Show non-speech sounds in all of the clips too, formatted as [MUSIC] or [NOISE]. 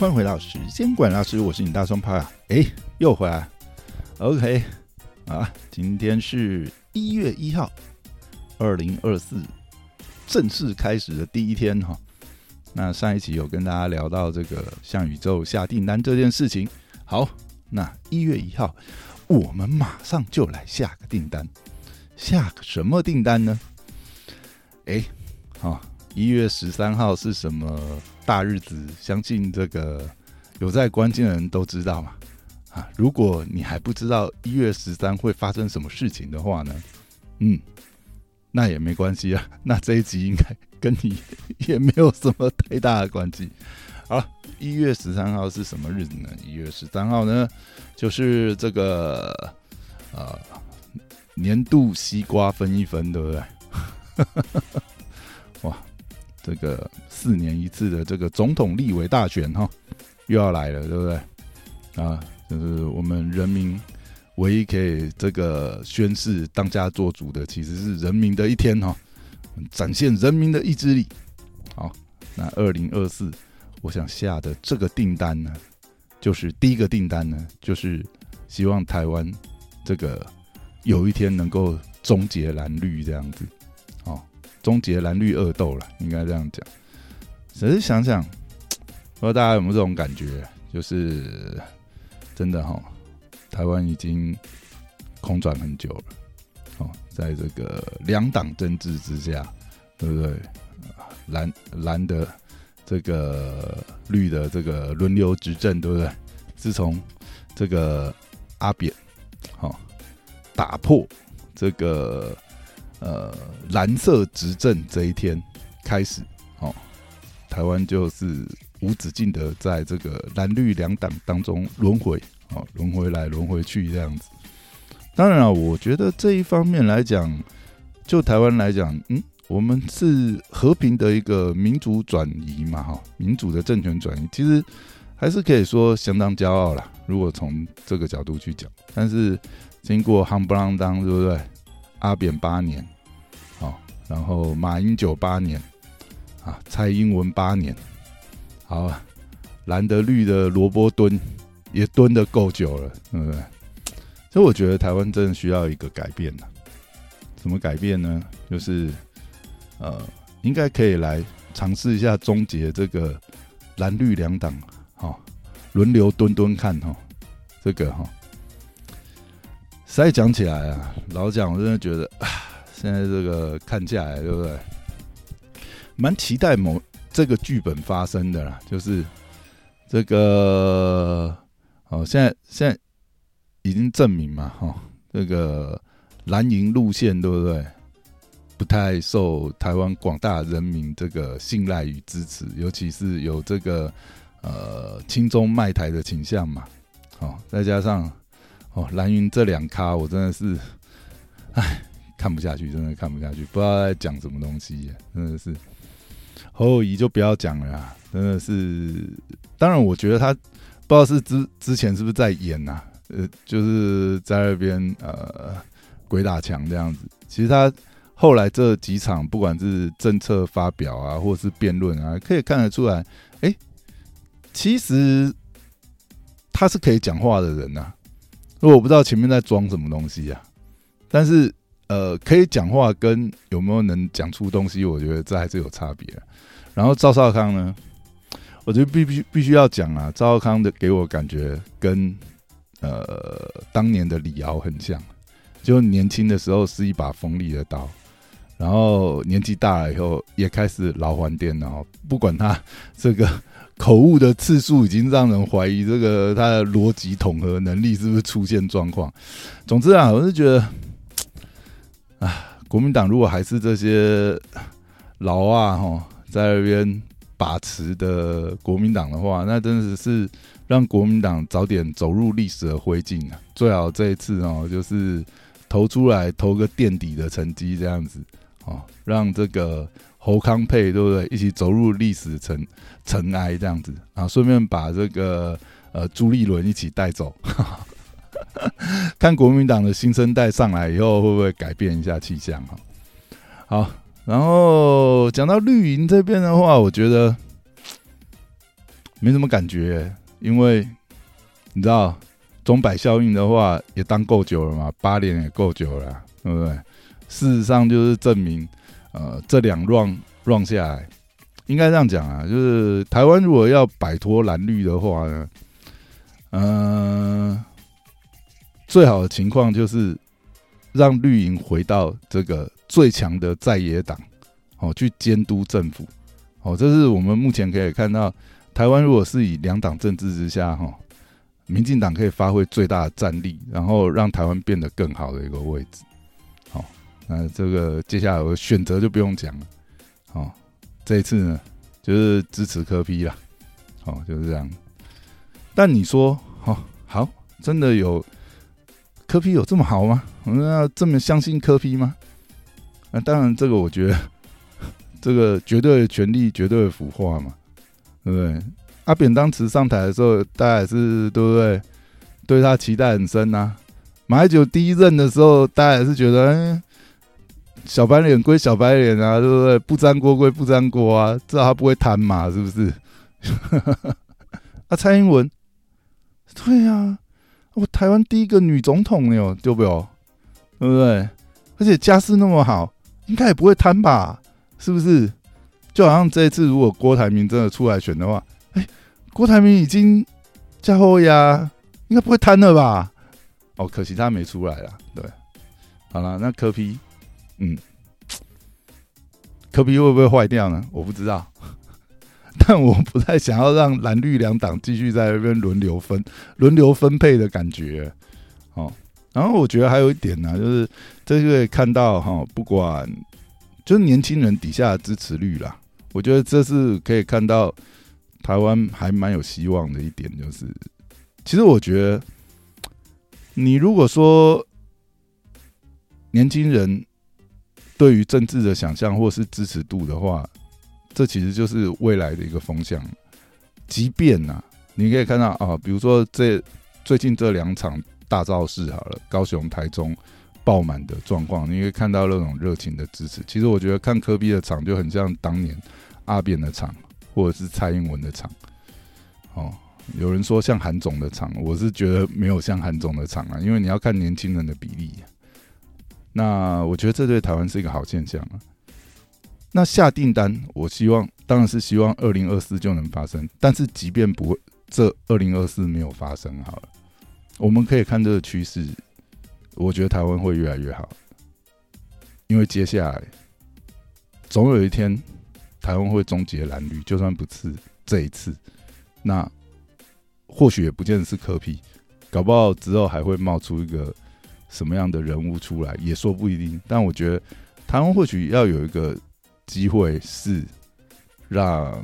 欢迎回到时间管老师，我是你大双拍啊，哎，又回来，OK，啊，今天是一月一号，二零二四正式开始的第一天哈。那上一期有跟大家聊到这个向宇宙下订单这件事情，好，那一月一号，我们马上就来下个订单，下个什么订单呢？哎，好。一月十三号是什么大日子？相信这个有在关心的人都知道嘛。啊，如果你还不知道一月十三会发生什么事情的话呢，嗯，那也没关系啊。[LAUGHS] 那这一集应该跟你也没有什么太大的关系。好，一月十三号是什么日子呢？一月十三号呢，就是这个呃年度西瓜分一分，对不对？[LAUGHS] 哇！这个四年一次的这个总统立委大选哈，又要来了，对不对？啊，就是我们人民唯一可以这个宣誓当家做主的，其实是人民的一天哈，展现人民的意志力。好，那二零二四，我想下的这个订单呢，就是第一个订单呢，就是希望台湾这个有一天能够终结蓝绿这样子。终结蓝绿恶斗了，应该这样讲。只是想想，不知道大家有没有这种感觉，就是真的哈，台湾已经空转很久了。哦，在这个两党政治之下，对不对？蓝蓝的这个绿的这个轮流执政，对不对？自从这个阿扁好打破这个。呃，蓝色执政这一天开始，哦，台湾就是无止境的在这个蓝绿两党当中轮回，哦，轮回来轮回去这样子。当然了，我觉得这一方面来讲，就台湾来讲，嗯，我们是和平的一个民主转移嘛，哈，民主的政权转移，其实还是可以说相当骄傲啦。如果从这个角度去讲，但是经过夯不啷当，对不对？阿扁八年，好，然后马英九八年，啊，蔡英文八年，好，蓝的绿的萝卜蹲也蹲的够久了，对不对？所以我觉得台湾真的需要一个改变呐。怎么改变呢？就是呃，应该可以来尝试一下终结这个蓝绿两党，哈，轮流蹲蹲看哈，这个哈。实在讲起来啊，老蒋我真的觉得，[SIGHS] 现在这个看起来，对不对？蛮期待某这个剧本发生的啦，就是这个哦，现在现在已经证明嘛，哈，这个蓝营路线对不对？不太受台湾广大人民这个信赖与支持，尤其是有这个呃亲中卖台的倾向嘛，好，再加上。哦，蓝云这两咖，我真的是，哎，看不下去，真的看不下去，不知道在讲什么东西，真的是。侯友谊就不要讲了，真的是。当然，我觉得他不知道是之之前是不是在演呐，呃，就是在那边呃鬼打墙这样子。其实他后来这几场，不管是政策发表啊，或者是辩论啊，可以看得出来，哎，其实他是可以讲话的人呐。我不知道前面在装什么东西呀，但是呃，可以讲话跟有没有能讲出东西，我觉得这还是有差别。然后赵少康呢，我觉得必须必须要讲啊，赵少康的给我感觉跟呃当年的李敖很像，就年轻的时候是一把锋利的刀，然后年纪大了以后也开始老还电了，不管他这个。口误的次数已经让人怀疑这个他的逻辑统合能力是不是出现状况。总之啊，我是觉得，啊，国民党如果还是这些老啊哈在那边把持的国民党的话，那真的是让国民党早点走入历史的灰烬啊！最好这一次哦，就是投出来投个垫底的成绩这样子哦，让这个。侯康配对不对？一起走入历史尘尘埃这样子啊，顺便把这个呃朱立伦一起带走，看国民党的新生代上来以后会不会改变一下气象哈？好，然后讲到绿营这边的话，我觉得没什么感觉，因为你知道钟摆效应的话也当够久了嘛，八年也够久了，对不对？事实上就是证明，呃，这两 run run 下来，应该这样讲啊，就是台湾如果要摆脱蓝绿的话呢，嗯，最好的情况就是让绿营回到这个最强的在野党，哦，去监督政府，哦，这是我们目前可以看到，台湾如果是以两党政治之下，哈，民进党可以发挥最大的战力，然后让台湾变得更好的一个位置。那这个接下来我选择就不用讲了，哦，这一次呢就是支持科批了，哦就是这样。但你说，哦好，真的有科批有这么好吗？我们要这么相信科批吗？那当然，这个我觉得这个绝对的权力，绝对的腐化嘛，对不对？阿扁当时上台的时候，大家也是对不对？对他期待很深呐。马英九第一任的时候，大家也是觉得，嗯。小白脸归小白脸啊，对不对？不粘锅归不粘锅啊，知道他不会贪嘛，是不是？[LAUGHS] 啊，蔡英文，对呀，我台湾第一个女总统哟，对不对？对不对？而且家世那么好，应该也不会贪吧？是不是？就好像这一次，如果郭台铭真的出来选的话，哎，郭台铭已经加后呀，应该不会贪了吧？哦，可惜他没出来了。对，好了，那柯批。嗯，科比会不会坏掉呢？我不知道，[LAUGHS] 但我不太想要让蓝绿两党继续在那边轮流分、轮流分配的感觉。哦，然后我觉得还有一点呢，就是这个看到哈，不管就是年轻人底下的支持率啦，我觉得这是可以看到台湾还蛮有希望的一点，就是其实我觉得你如果说年轻人。对于政治的想象或是支持度的话，这其实就是未来的一个风向。即便呐，你可以看到啊，比如说这最近这两场大造势好了，高雄、台中爆满的状况，你可以看到那种热情的支持。其实我觉得看科比的场就很像当年阿扁的场，或者是蔡英文的场。哦，有人说像韩总的场，我是觉得没有像韩总的场啊，因为你要看年轻人的比例。那我觉得这对台湾是一个好现象啊。那下订单，我希望当然是希望二零二四就能发生。但是即便不会，这二零二四没有发生好了，我们可以看这个趋势，我觉得台湾会越来越好。因为接下来总有一天，台湾会终结蓝绿，就算不是这一次，那或许也不见得是科批，搞不好之后还会冒出一个。什么样的人物出来也说不一定，但我觉得台湾或许要有一个机会是让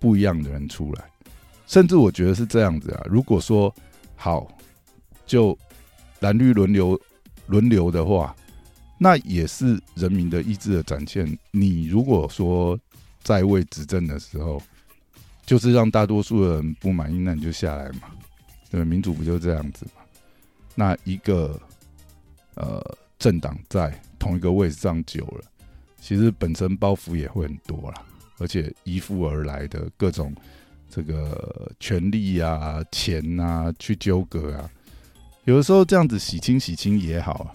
不一样的人出来，甚至我觉得是这样子啊。如果说好就蓝绿轮流轮流的话，那也是人民的意志的展现。你如果说在位执政的时候，就是让大多数人不满意，那你就下来嘛。对，民主不就这样子嘛？那一个呃政党在同一个位置上久了，其实本身包袱也会很多啦，而且依附而来的各种这个权力啊、钱啊去纠葛啊，有的时候这样子洗清洗清也好啊。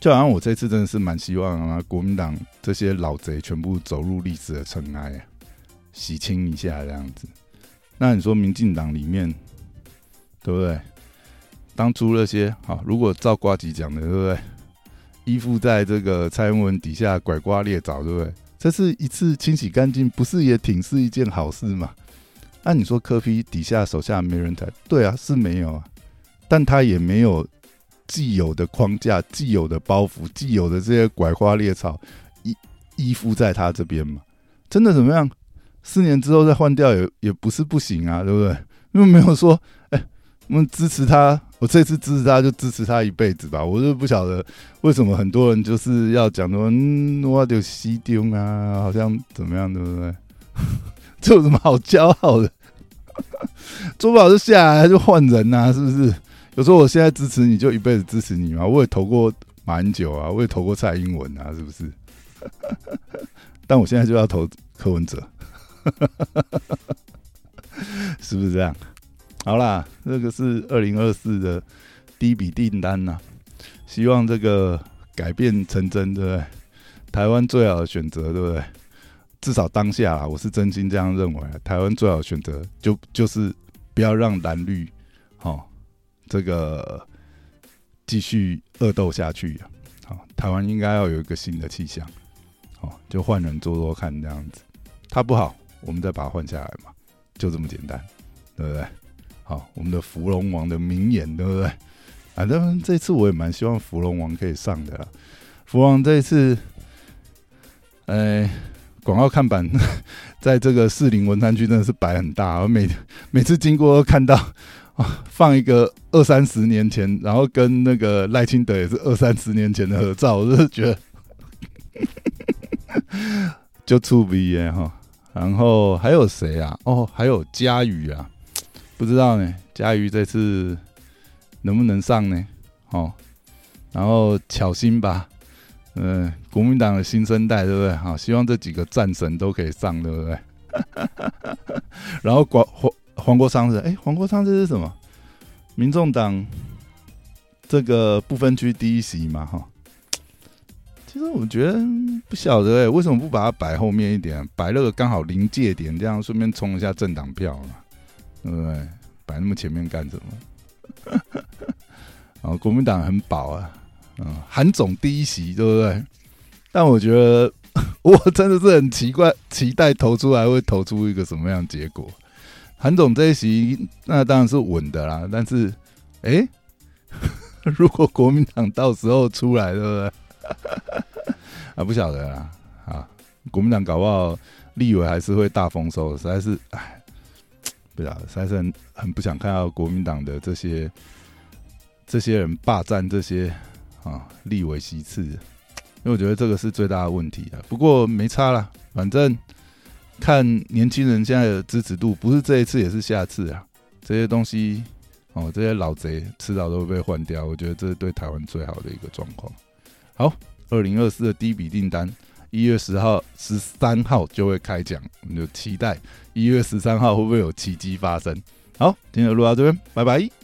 就好像我这次真的是蛮希望啊，国民党这些老贼全部走入历史的尘埃，洗清一下这样子。那你说民进党里面对不对？当初那些好，如果照瓜吉讲的，对不对？依附在这个蔡英文底下拐瓜裂枣，对不对？这是一次清洗干净，不是也挺是一件好事吗？那你说柯批底下手下没人抬，对啊，是没有啊，但他也没有既有的框架、既有的包袱、既有的这些拐花裂草依依附在他这边嘛？真的怎么样？四年之后再换掉也也不是不行啊，对不对？因为没有说，哎，我们支持他。我这次支持他，就支持他一辈子吧。我就不晓得为什么很多人就是要讲说，嗯，我就西丢啊，好像怎么样，对不对？这有什么好骄傲的？做不好就下来就换人呐，是不是？有时候我现在支持你就一辈子支持你嘛。我也投过蛮久啊，我也投过蔡英文啊，是不是？[LAUGHS] 但我现在就要投柯文哲。[LAUGHS] 是不是这样？好啦，这个是二零二四的第一笔订单呐，希望这个改变成真，对不对？台湾最好的选择，对不对？至少当下，我是真心这样认为。台湾最好的选择，就就是不要让蓝绿，哦，这个继续恶斗下去。好，台湾应该要有一个新的气象，好，就换人做做看这样子。他不好，我们再把它换下来嘛，就这么简单，对不对？好，我们的芙蓉王的名言，对不对？反正这次我也蛮希望芙蓉王可以上的啦。芙蓉王这一次，哎。广告看板 [LAUGHS] 在这个士林文山区真的是摆很大，我每每次经过看到啊，放一个二三十年前，然后跟那个赖清德也是二三十年前的合照，我就是觉得 [LAUGHS] 就触鼻耶哈。然后还有谁啊？哦，还有佳宇啊，不知道呢，佳瑜这次能不能上呢？哦，然后巧心吧。嗯，国民党的新生代，对不对？好，希望这几个战神都可以上，对不对？[LAUGHS] 然后黄黄黄国昌是，哎，黄国昌这是什么？民众党这个不分区第一席嘛，哈。其实我觉得不晓得，哎，为什么不把它摆后面一点，摆那个刚好临界点，这样顺便冲一下政党票嘛，对不对？摆那么前面干什么？啊，[LAUGHS] 国民党很饱啊。嗯，韩总第一席，对不对？但我觉得 [LAUGHS] 我真的是很奇怪，期待投出来会投出一个什么样结果。韩总这一席，那当然是稳的啦。但是，哎，[LAUGHS] 如果国民党到时候出来，对不对？啊，不晓得啦。啊，国民党搞不好立委还是会大丰收，实在是，哎，不晓得，实在是很很不想看到国民党的这些这些人霸占这些。啊，立为其次，因为我觉得这个是最大的问题啊。不过没差了，反正看年轻人现在的支持度，不是这一次也是下次啊。这些东西哦，这些老贼迟早都会被换掉。我觉得这是对台湾最好的一个状况。好，二零二四的第一笔订单，一月十号、十三号就会开奖，我们就期待一月十三号会不会有奇迹发生。好，今天就录到这边，拜拜。